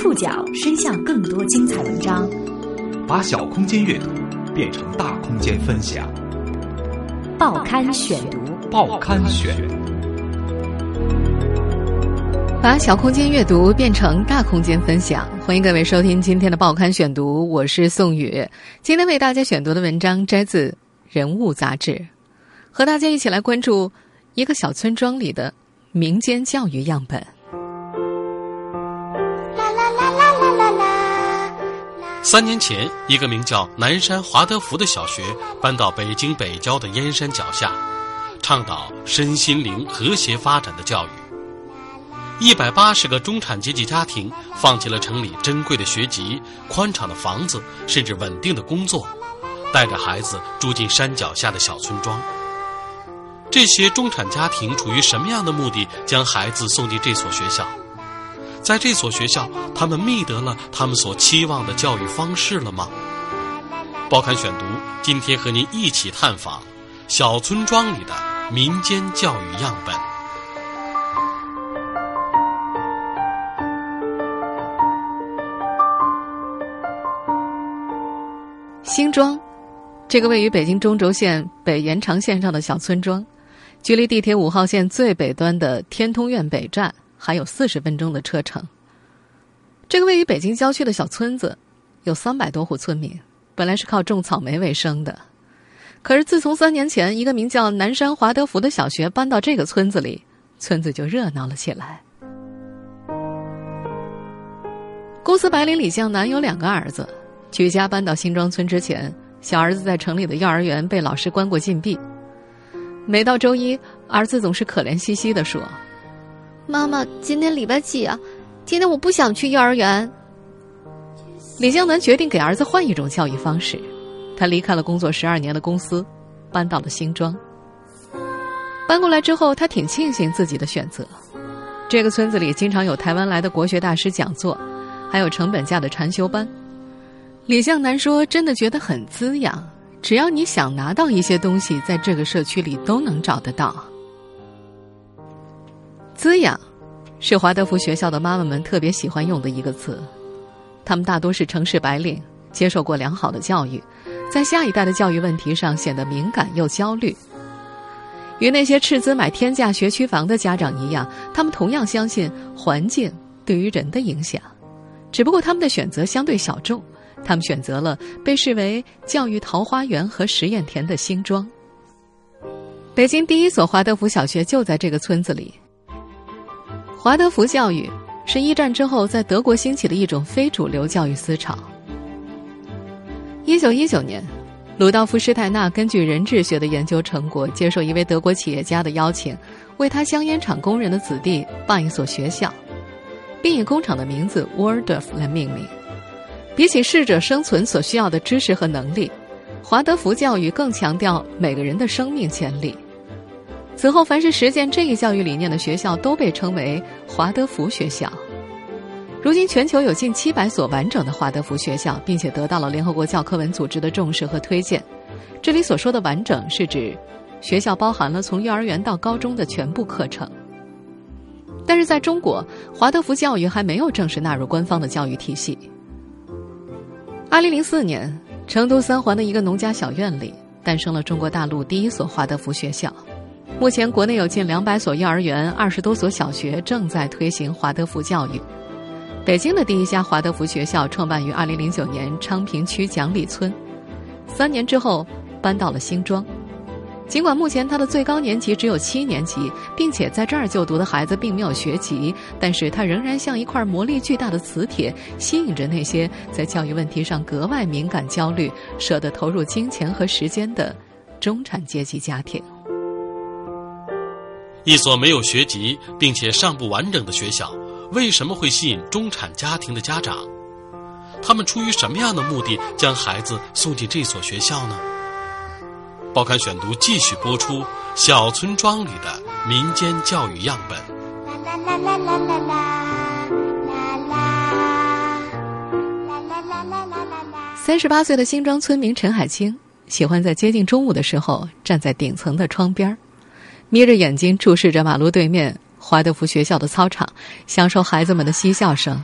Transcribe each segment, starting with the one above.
触角伸向更多精彩文章，把小空间阅读变成大空间分享。报刊选读，报刊选，把小空间阅读变成大空间分享。欢迎各位收听今天的报刊选读，我是宋宇。今天为大家选读的文章摘自《人物》杂志，和大家一起来关注一个小村庄里的民间教育样本。三年前，一个名叫南山华德福的小学搬到北京北郊的燕山脚下，倡导身心灵和谐发展的教育。一百八十个中产阶级家庭放弃了城里珍贵的学籍、宽敞的房子，甚至稳定的工作，带着孩子住进山脚下的小村庄。这些中产家庭出于什么样的目的将孩子送进这所学校？在这所学校，他们觅得了他们所期望的教育方式了吗？报刊选读，今天和您一起探访小村庄里的民间教育样本。新庄，这个位于北京中轴线北延长线上的小村庄，距离地铁五号线最北端的天通苑北站。还有四十分钟的车程。这个位于北京郊区的小村子，有三百多户村民，本来是靠种草莓为生的。可是自从三年前一个名叫南山华德福的小学搬到这个村子里，村子就热闹了起来。公司白领李向南有两个儿子，举家搬到新庄村之前，小儿子在城里的幼儿园被老师关过禁闭。每到周一，儿子总是可怜兮兮的说。妈妈，今天礼拜几啊？今天我不想去幼儿园。李江南决定给儿子换一种教育方式，他离开了工作十二年的公司，搬到了新庄。搬过来之后，他挺庆幸自己的选择。这个村子里经常有台湾来的国学大师讲座，还有成本价的禅修班。李向南说：“真的觉得很滋养，只要你想拿到一些东西，在这个社区里都能找得到。”滋养，是华德福学校的妈妈们特别喜欢用的一个词。他们大多是城市白领，接受过良好的教育，在下一代的教育问题上显得敏感又焦虑。与那些斥资买天价学区房的家长一样，他们同样相信环境对于人的影响。只不过他们的选择相对小众，他们选择了被视为教育桃花源和实验田的新庄。北京第一所华德福小学就在这个村子里。华德福教育是一战之后在德国兴起的一种非主流教育思潮。一九一九年，鲁道夫·施泰纳根据人质学的研究成果，接受一位德国企业家的邀请，为他香烟厂工人的子弟办一所学校，并以工厂的名字 Waldorf 来命名。比起适者生存所需要的知识和能力，华德福教育更强调每个人的生命潜力。此后，凡是实践这一教育理念的学校都被称为华德福学校。如今，全球有近七百所完整的华德福学校，并且得到了联合国教科文组织的重视和推荐。这里所说的“完整”是指学校包含了从幼儿园到高中的全部课程。但是，在中国，华德福教育还没有正式纳入官方的教育体系。二零零四年，成都三环的一个农家小院里，诞生了中国大陆第一所华德福学校。目前，国内有近两百所幼儿园、二十多所小学正在推行华德福教育。北京的第一家华德福学校创办于二零零九年昌平区蒋里村，三年之后搬到了新庄。尽管目前它的最高年级只有七年级，并且在这儿就读的孩子并没有学籍，但是它仍然像一块魔力巨大的磁铁，吸引着那些在教育问题上格外敏感、焦虑、舍得投入金钱和时间的中产阶级家庭。一所没有学籍并且尚不完整的学校，为什么会吸引中产家庭的家长？他们出于什么样的目的将孩子送进这所学校呢？报刊选读继续播出小村庄里的民间教育样本。啦啦啦啦啦啦啦啦啦啦啦啦！三十八岁的新庄村民陈海清喜欢在接近中午的时候站在顶层的窗边儿。眯着眼睛注视着马路对面华德福学校的操场，享受孩子们的嬉笑声。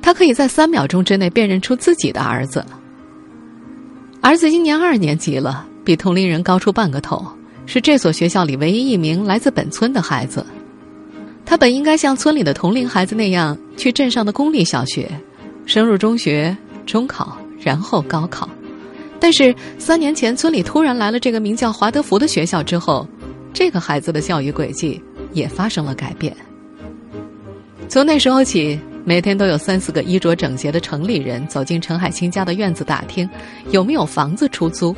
他可以在三秒钟之内辨认出自己的儿子。儿子今年二年级了，比同龄人高出半个头，是这所学校里唯一一名来自本村的孩子。他本应该像村里的同龄孩子那样去镇上的公立小学，升入中学、中考，然后高考。但是三年前村里突然来了这个名叫华德福的学校之后，这个孩子的教育轨迹也发生了改变。从那时候起，每天都有三四个衣着整洁的城里人走进陈海清家的院子打听有没有房子出租，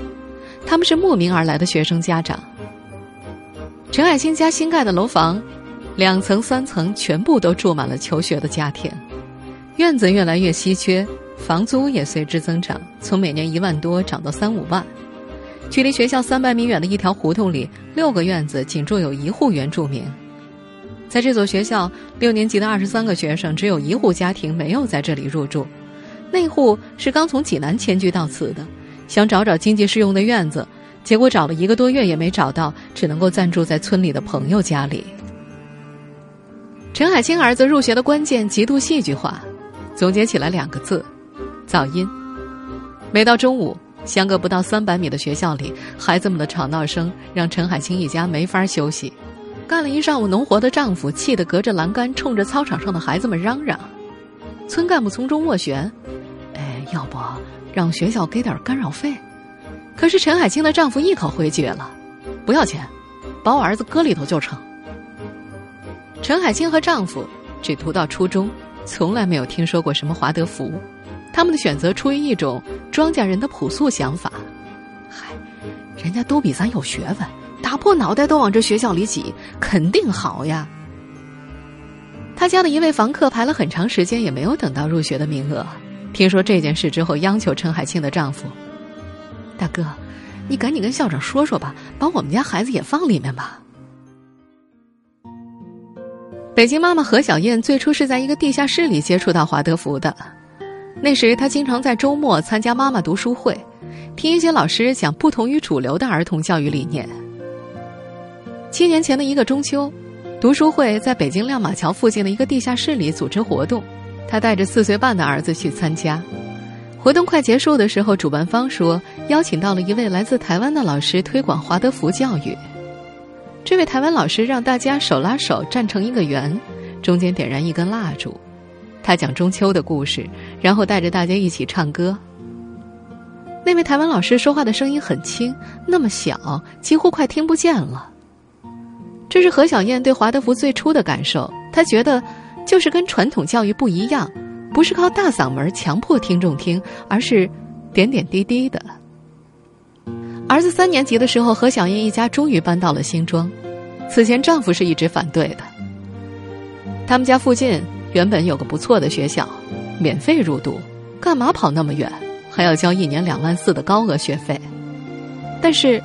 他们是慕名而来的学生家长。陈海清家新盖的楼房。两层、三层全部都住满了求学的家庭，院子越来越稀缺，房租也随之增长，从每年一万多涨到三五万。距离学校三百米远的一条胡同里，六个院子仅住有一户原住民。在这所学校，六年级的二十三个学生，只有一户家庭没有在这里入住，那户是刚从济南迁居到此的，想找找经济适用的院子，结果找了一个多月也没找到，只能够暂住在村里的朋友家里。陈海清儿子入学的关键极度戏剧化，总结起来两个字：噪音。每到中午，相隔不到三百米的学校里，孩子们的吵闹声让陈海清一家没法休息。干了一上午农活的丈夫气得隔着栏杆冲着操场上的孩子们嚷嚷。村干部从中斡旋：“哎，要不让学校给点干扰费？”可是陈海清的丈夫一口回绝了：“不要钱，把我儿子搁里头就成。”陈海清和丈夫只读到初中，从来没有听说过什么华德福。他们的选择出于一种庄稼人的朴素想法：“嗨，人家都比咱有学问，打破脑袋都往这学校里挤，肯定好呀。”他家的一位房客排了很长时间，也没有等到入学的名额。听说这件事之后，央求陈海清的丈夫：“大哥，你赶紧跟校长说说吧，把我们家孩子也放里面吧。”北京妈妈何小燕最初是在一个地下室里接触到华德福的。那时，他经常在周末参加妈妈读书会，听一些老师讲不同于主流的儿童教育理念。七年前的一个中秋，读书会在北京亮马桥附近的一个地下室里组织活动，他带着四岁半的儿子去参加。活动快结束的时候，主办方说邀请到了一位来自台湾的老师推广华德福教育。这位台湾老师让大家手拉手站成一个圆，中间点燃一根蜡烛。他讲中秋的故事，然后带着大家一起唱歌。那位台湾老师说话的声音很轻，那么小，几乎快听不见了。这是何小燕对华德福最初的感受。她觉得，就是跟传统教育不一样，不是靠大嗓门强迫听众听，而是点点滴滴的。儿子三年级的时候，何小燕一家终于搬到了新庄。此前，丈夫是一直反对的。他们家附近原本有个不错的学校，免费入读，干嘛跑那么远，还要交一年两万四的高额学费？但是，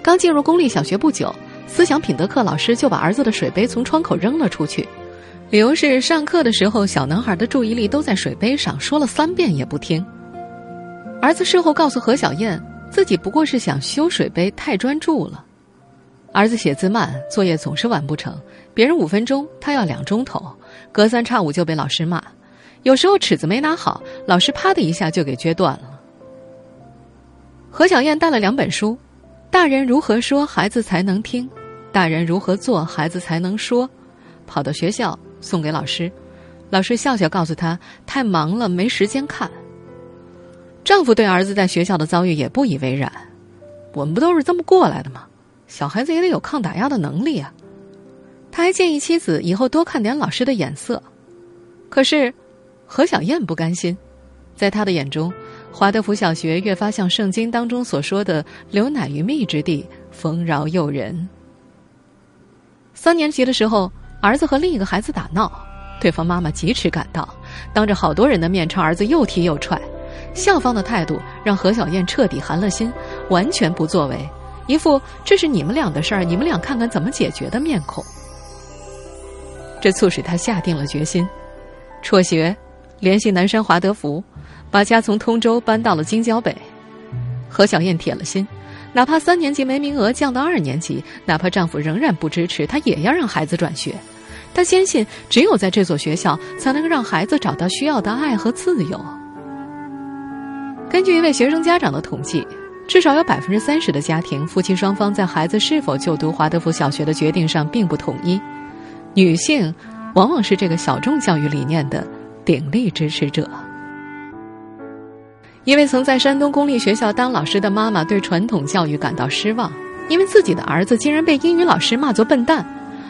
刚进入公立小学不久，思想品德课老师就把儿子的水杯从窗口扔了出去，理由是上课的时候小男孩的注意力都在水杯上，说了三遍也不听。儿子事后告诉何小燕。自己不过是想修水杯，太专注了。儿子写字慢，作业总是完不成，别人五分钟，他要两钟头，隔三差五就被老师骂。有时候尺子没拿好，老师啪的一下就给撅断了。何小燕带了两本书，《大人如何说孩子才能听》，《大人如何做孩子才能说》，跑到学校送给老师，老师笑笑告诉他太忙了，没时间看。丈夫对儿子在学校的遭遇也不以为然，我们不都是这么过来的吗？小孩子也得有抗打压的能力啊。他还建议妻子以后多看点老师的眼色。可是，何小燕不甘心，在他的眼中，华德福小学越发像圣经当中所说的“流奶与蜜之地，丰饶诱人”。三年级的时候，儿子和另一个孩子打闹，对方妈妈疾驰赶到，当着好多人的面朝儿子又踢又踹。校方的态度让何小燕彻底寒了心，完全不作为，一副这是你们俩的事儿，你们俩看看怎么解决的面孔。这促使他下定了决心，辍学，联系南山华德福，把家从通州搬到了京郊北。何小燕铁了心，哪怕三年级没名额降到二年级，哪怕丈夫仍然不支持，她也要让孩子转学。她坚信，只有在这所学校，才能让孩子找到需要的爱和自由。根据一位学生家长的统计，至少有百分之三十的家庭，夫妻双方在孩子是否就读华德福小学的决定上并不统一。女性往往是这个小众教育理念的鼎力支持者。一位曾在山东公立学校当老师的妈妈对传统教育感到失望，因为自己的儿子竟然被英语老师骂作笨蛋，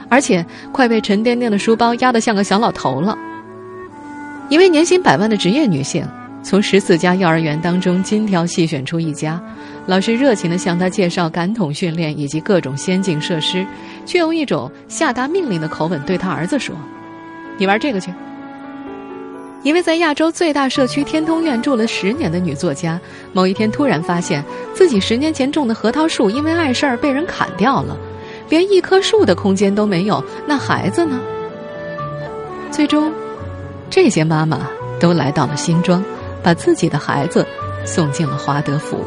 而且快被沉甸甸的书包压得像个小老头了。一位年薪百万的职业女性。从十四家幼儿园当中精挑细选出一家，老师热情地向他介绍感统训练以及各种先进设施，却用一种下达命令的口吻对他儿子说：“你玩这个去。”一位在亚洲最大社区天通苑住了十年的女作家，某一天突然发现自己十年前种的核桃树因为碍事儿被人砍掉了，连一棵树的空间都没有，那孩子呢？最终，这些妈妈都来到了新庄。把自己的孩子送进了华德福。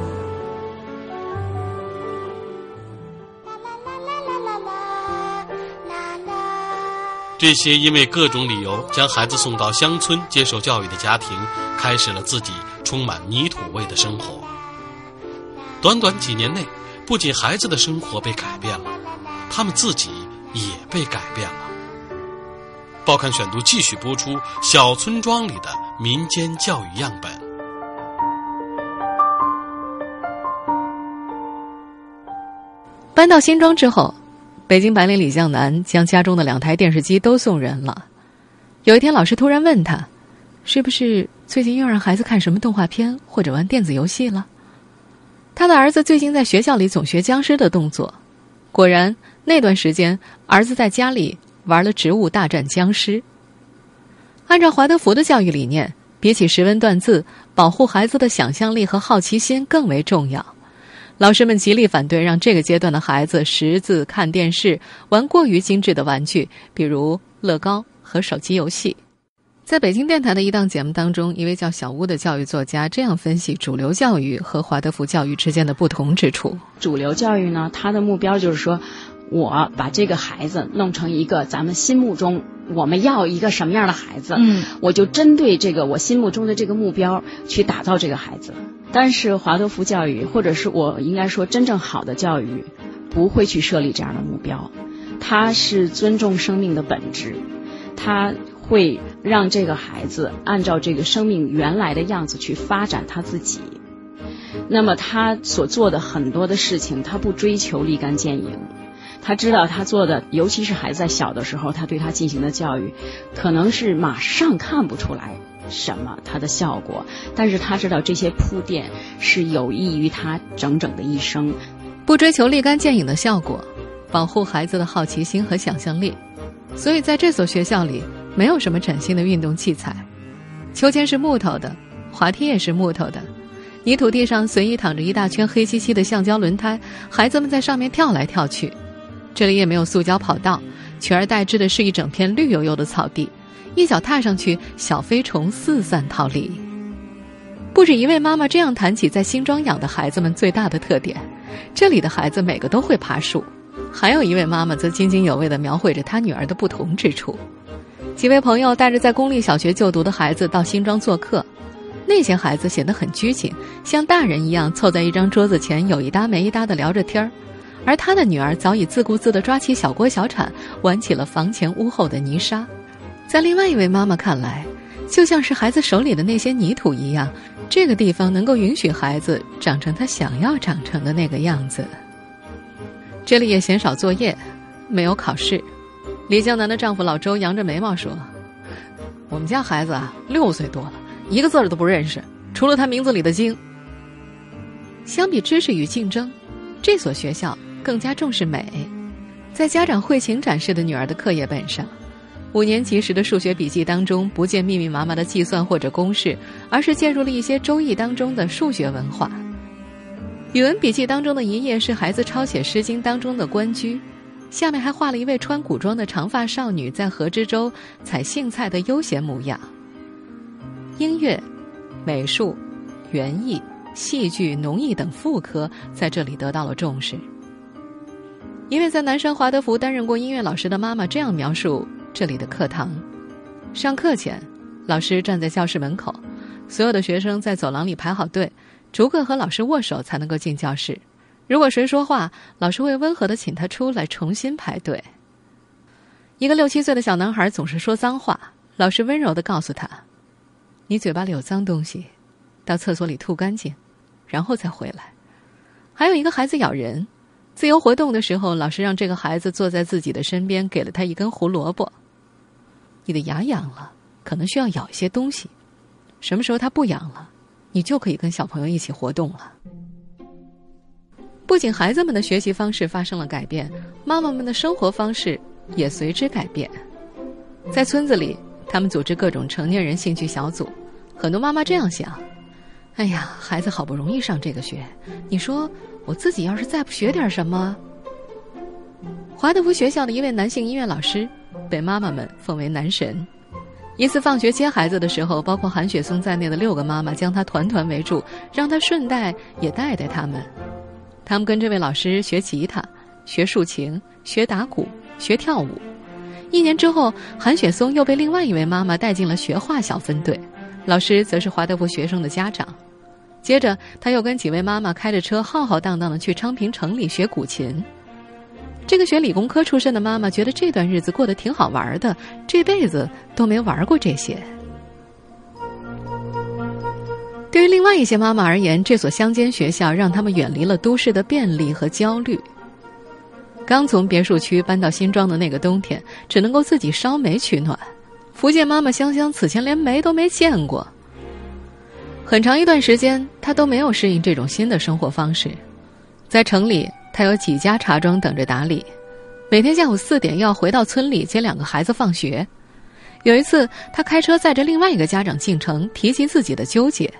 这些因为各种理由将孩子送到乡村接受教育的家庭，开始了自己充满泥土味的生活。短短几年内，不仅孩子的生活被改变了，他们自己也被改变了。报刊选读继续播出《小村庄里的民间教育样本》。搬到新庄之后，北京白领李向南将家中的两台电视机都送人了。有一天，老师突然问他：“是不是最近又让孩子看什么动画片或者玩电子游戏了？”他的儿子最近在学校里总学僵尸的动作。果然，那段时间儿子在家里。玩了《植物大战僵尸》。按照华德福的教育理念，比起识文断字，保护孩子的想象力和好奇心更为重要。老师们极力反对让这个阶段的孩子识字、看电视、玩过于精致的玩具，比如乐高和手机游戏。在北京电台的一档节目当中，一位叫小屋的教育作家这样分析主流教育和华德福教育之间的不同之处：主流教育呢，它的目标就是说。我把这个孩子弄成一个咱们心目中我们要一个什么样的孩子，嗯，我就针对这个我心目中的这个目标去打造这个孩子。但是华德福教育，或者是我应该说真正好的教育，不会去设立这样的目标。它是尊重生命的本质，它会让这个孩子按照这个生命原来的样子去发展他自己。那么他所做的很多的事情，他不追求立竿见影。他知道他做的，尤其是孩子在小的时候，他对他进行的教育，可能是马上看不出来什么他的效果，但是他知道这些铺垫是有益于他整整的一生。不追求立竿见影的效果，保护孩子的好奇心和想象力。所以在这所学校里，没有什么崭新的运动器材，秋千是木头的，滑梯也是木头的，泥土地上随意躺着一大圈黑漆漆的橡胶轮胎，孩子们在上面跳来跳去。这里也没有塑胶跑道，取而代之的是一整片绿油油的草地，一脚踏上去，小飞虫四散逃离。不止一位妈妈这样谈起在新庄养的孩子们最大的特点：这里的孩子每个都会爬树。还有一位妈妈则津津有味地描绘着她女儿的不同之处。几位朋友带着在公立小学就读的孩子到新庄做客，那些孩子显得很拘谨，像大人一样凑在一张桌子前有一搭没一搭地聊着天儿。而他的女儿早已自顾自地抓起小锅小铲，玩起了房前屋后的泥沙。在另外一位妈妈看来，就像是孩子手里的那些泥土一样，这个地方能够允许孩子长成他想要长成的那个样子。这里也鲜少作业，没有考试。李江南的丈夫老周扬着眉毛说：“我们家孩子啊，六岁多了，一个字都不认识，除了他名字里的‘京’。相比知识与竞争，这所学校。”更加重视美，在家长会前展示的女儿的课业本上，五年级时的数学笔记当中不见密密麻麻的计算或者公式，而是介入了一些《周易》当中的数学文化。语文笔记当中的一页是孩子抄写《诗经》当中的《关雎》，下面还画了一位穿古装的长发少女在河之洲采荇菜的悠闲模样。音乐、美术、园艺、戏剧、农艺等副科在这里得到了重视。一位在南山华德福担任过音乐老师的妈妈这样描述这里的课堂。上课前，老师站在教室门口，所有的学生在走廊里排好队，逐个和老师握手才能够进教室。如果谁说话，老师会温和的请他出来重新排队。一个六七岁的小男孩总是说脏话，老师温柔的告诉他：“你嘴巴里有脏东西，到厕所里吐干净，然后再回来。”还有一个孩子咬人，自由活动的时候，老师让这个孩子坐在自己的身边，给了他一根胡萝卜。你的牙痒了，可能需要咬一些东西。什么时候它不痒了，你就可以跟小朋友一起活动了。不仅孩子们的学习方式发生了改变，妈妈们的生活方式也随之改变。在村子里，他们组织各种成年人兴趣小组，很多妈妈这样想：哎呀，孩子好不容易上这个学，你说。我自己要是再不学点什么，华德福学校的一位男性音乐老师被妈妈们奉为男神。一次放学接孩子的时候，包括韩雪松在内的六个妈妈将他团团围住，让他顺带也带带他们。他们跟这位老师学吉他、学竖琴、学打鼓、学跳舞。一年之后，韩雪松又被另外一位妈妈带进了学画小分队，老师则是华德福学生的家长。接着，他又跟几位妈妈开着车，浩浩荡荡的去昌平城里学古琴。这个学理工科出身的妈妈觉得这段日子过得挺好玩的，这辈子都没玩过这些。对于另外一些妈妈而言，这所乡间学校让他们远离了都市的便利和焦虑。刚从别墅区搬到新庄的那个冬天，只能够自己烧煤取暖。福建妈妈香香此前连煤都没见过。很长一段时间，他都没有适应这种新的生活方式。在城里，他有几家茶庄等着打理，每天下午四点要回到村里接两个孩子放学。有一次，他开车载着另外一个家长进城，提及自己的纠结，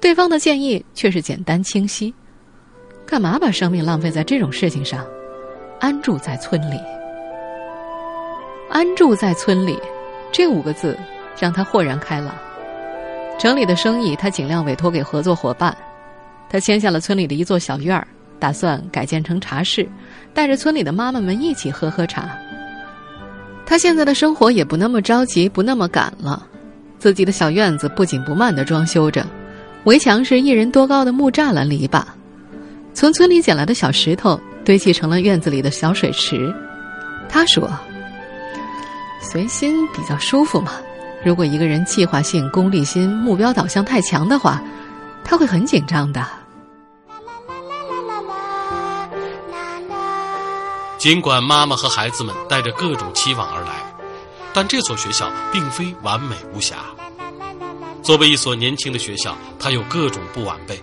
对方的建议却是简单清晰：干嘛把生命浪费在这种事情上？安住在村里。安住在村里，这五个字让他豁然开朗。城里的生意，他尽量委托给合作伙伴。他签下了村里的一座小院儿，打算改建成茶室，带着村里的妈妈们一起喝喝茶。他现在的生活也不那么着急，不那么赶了。自己的小院子不紧不慢的装修着，围墙是一人多高的木栅栏篱笆，从村里捡来的小石头堆砌成了院子里的小水池。他说：“随心比较舒服嘛。”如果一个人计划性、功利心、目标导向太强的话，他会很紧张的。尽管妈妈和孩子们带着各种期望而来，但这所学校并非完美无瑕。作为一所年轻的学校，它有各种不完备。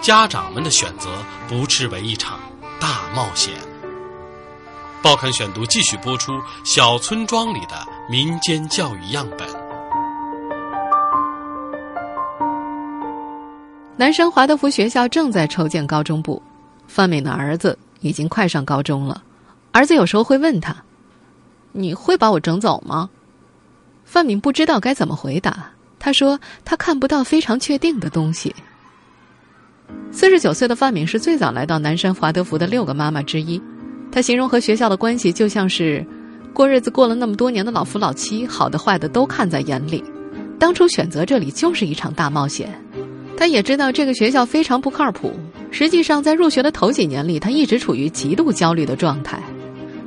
家长们的选择不斥为一场大冒险。报刊选读继续播出：小村庄里的。民间教育样本。南山华德福学校正在筹建高中部，范敏的儿子已经快上高中了。儿子有时候会问他：“你会把我整走吗？”范敏不知道该怎么回答。他说：“他看不到非常确定的东西。”四十九岁的范敏是最早来到南山华德福的六个妈妈之一。他形容和学校的关系就像是……过日子过了那么多年的老夫老妻，好的坏的都看在眼里。当初选择这里就是一场大冒险。他也知道这个学校非常不靠谱。实际上，在入学的头几年里，他一直处于极度焦虑的状态。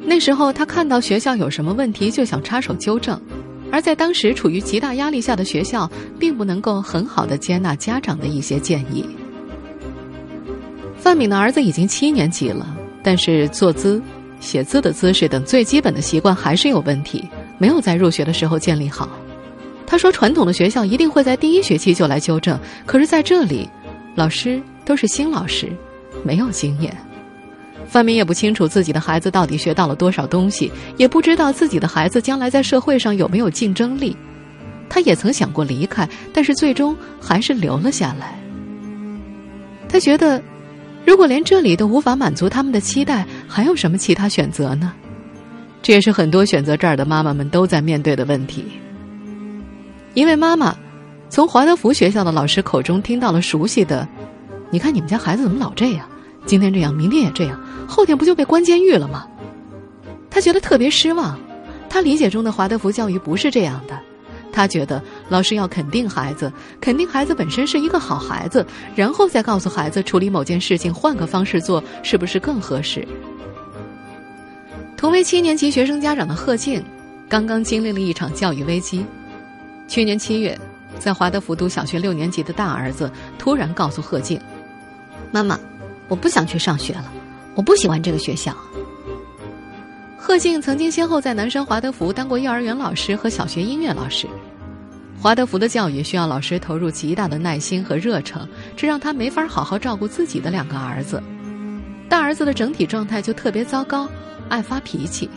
那时候，他看到学校有什么问题就想插手纠正，而在当时处于极大压力下的学校，并不能够很好的接纳家长的一些建议。范敏的儿子已经七年级了，但是坐姿。写字的姿势等最基本的习惯还是有问题，没有在入学的时候建立好。他说：“传统的学校一定会在第一学期就来纠正，可是在这里，老师都是新老师，没有经验。范明也不清楚自己的孩子到底学到了多少东西，也不知道自己的孩子将来在社会上有没有竞争力。他也曾想过离开，但是最终还是留了下来。他觉得。”如果连这里都无法满足他们的期待，还有什么其他选择呢？这也是很多选择这儿的妈妈们都在面对的问题。一位妈妈从华德福学校的老师口中听到了熟悉的：“你看你们家孩子怎么老这样？今天这样，明天也这样，后天不就被关监狱了吗？”她觉得特别失望。他理解中的华德福教育不是这样的。他觉得老师要肯定孩子，肯定孩子本身是一个好孩子，然后再告诉孩子处理某件事情换个方式做是不是更合适。同为七年级学生家长的贺静，刚刚经历了一场教育危机。去年七月，在华德福读小学六年级的大儿子突然告诉贺静：“妈妈，我不想去上学了，我不喜欢这个学校。”贺静曾经先后在南山华德福当过幼儿园老师和小学音乐老师。华德福的教育需要老师投入极大的耐心和热诚，这让他没法好好照顾自己的两个儿子。大儿子的整体状态就特别糟糕，爱发脾气。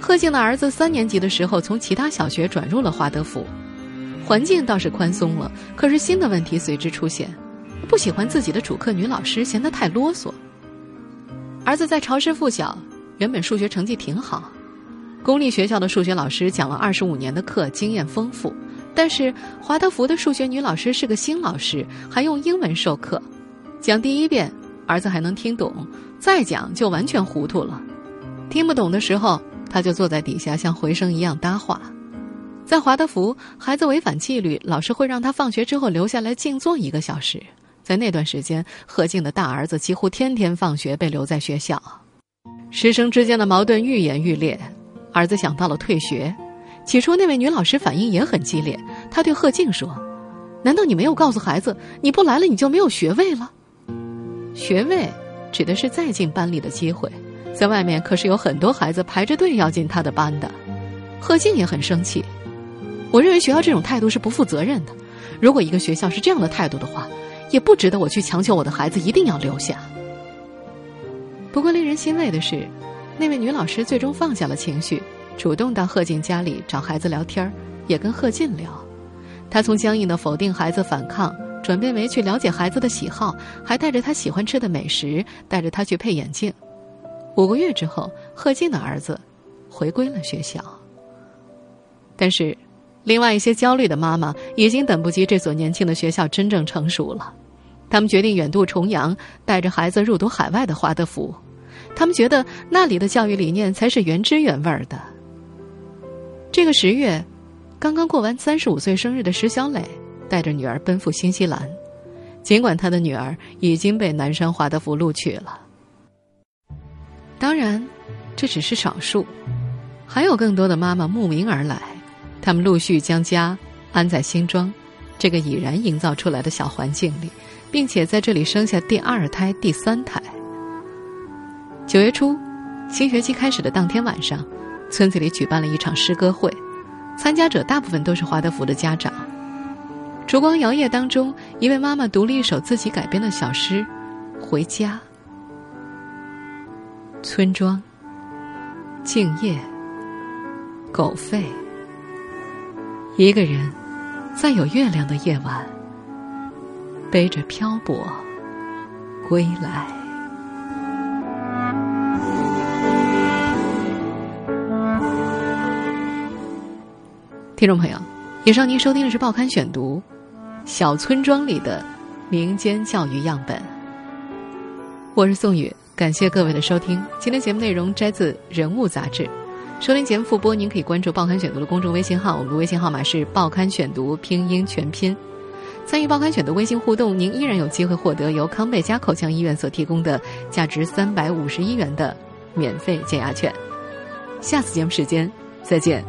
贺静的儿子三年级的时候从其他小学转入了华德福，环境倒是宽松了，可是新的问题随之出现：不喜欢自己的主课女老师，嫌她太啰嗦。儿子在潮师附小。原本数学成绩挺好，公立学校的数学老师讲了二十五年的课，经验丰富。但是华德福的数学女老师是个新老师，还用英文授课，讲第一遍儿子还能听懂，再讲就完全糊涂了。听不懂的时候，他就坐在底下像回声一样搭话。在华德福，孩子违反纪律，老师会让他放学之后留下来静坐一个小时。在那段时间，贺静的大儿子几乎天天放学被留在学校。师生之间的矛盾愈演愈烈，儿子想到了退学。起初，那位女老师反应也很激烈，她对贺静说：“难道你没有告诉孩子，你不来了你就没有学位了？学位指的是再进班里的机会，在外面可是有很多孩子排着队要进他的班的。”贺静也很生气，我认为学校这种态度是不负责任的。如果一个学校是这样的态度的话，也不值得我去强求我的孩子一定要留下。不过，令人欣慰的是，那位女老师最终放下了情绪，主动到贺静家里找孩子聊天也跟贺静聊。她从僵硬的否定孩子反抗，转变为去了解孩子的喜好，还带着他喜欢吃的美食，带着他去配眼镜。五个月之后，贺静的儿子回归了学校。但是，另外一些焦虑的妈妈已经等不及这所年轻的学校真正成熟了。他们决定远渡重洋，带着孩子入读海外的华德福。他们觉得那里的教育理念才是原汁原味的。这个十月，刚刚过完三十五岁生日的石小磊带着女儿奔赴新西兰，尽管他的女儿已经被南山华德福录取了。当然，这只是少数，还有更多的妈妈慕名而来，他们陆续将家安在新庄这个已然营造出来的小环境里。并且在这里生下第二胎、第三胎。九月初，新学期开始的当天晚上，村子里举办了一场诗歌会，参加者大部分都是华德福的家长。烛光摇曳当中，一位妈妈读了一首自己改编的小诗《回家》。村庄，静夜，狗吠，一个人，在有月亮的夜晚。背着漂泊归来。听众朋友，以上您收听的是《报刊选读》，小村庄里的民间教育样本。我是宋宇，感谢各位的收听。今天节目内容摘自《人物》杂志。收听节目复播，您可以关注《报刊选读》的公众微信号，我们的微信号码是《报刊选读》拼音全拼。参与报刊选读微信互动，您依然有机会获得由康贝佳口腔医院所提供的价值三百五十一元的免费减压券。下次节目时间再见。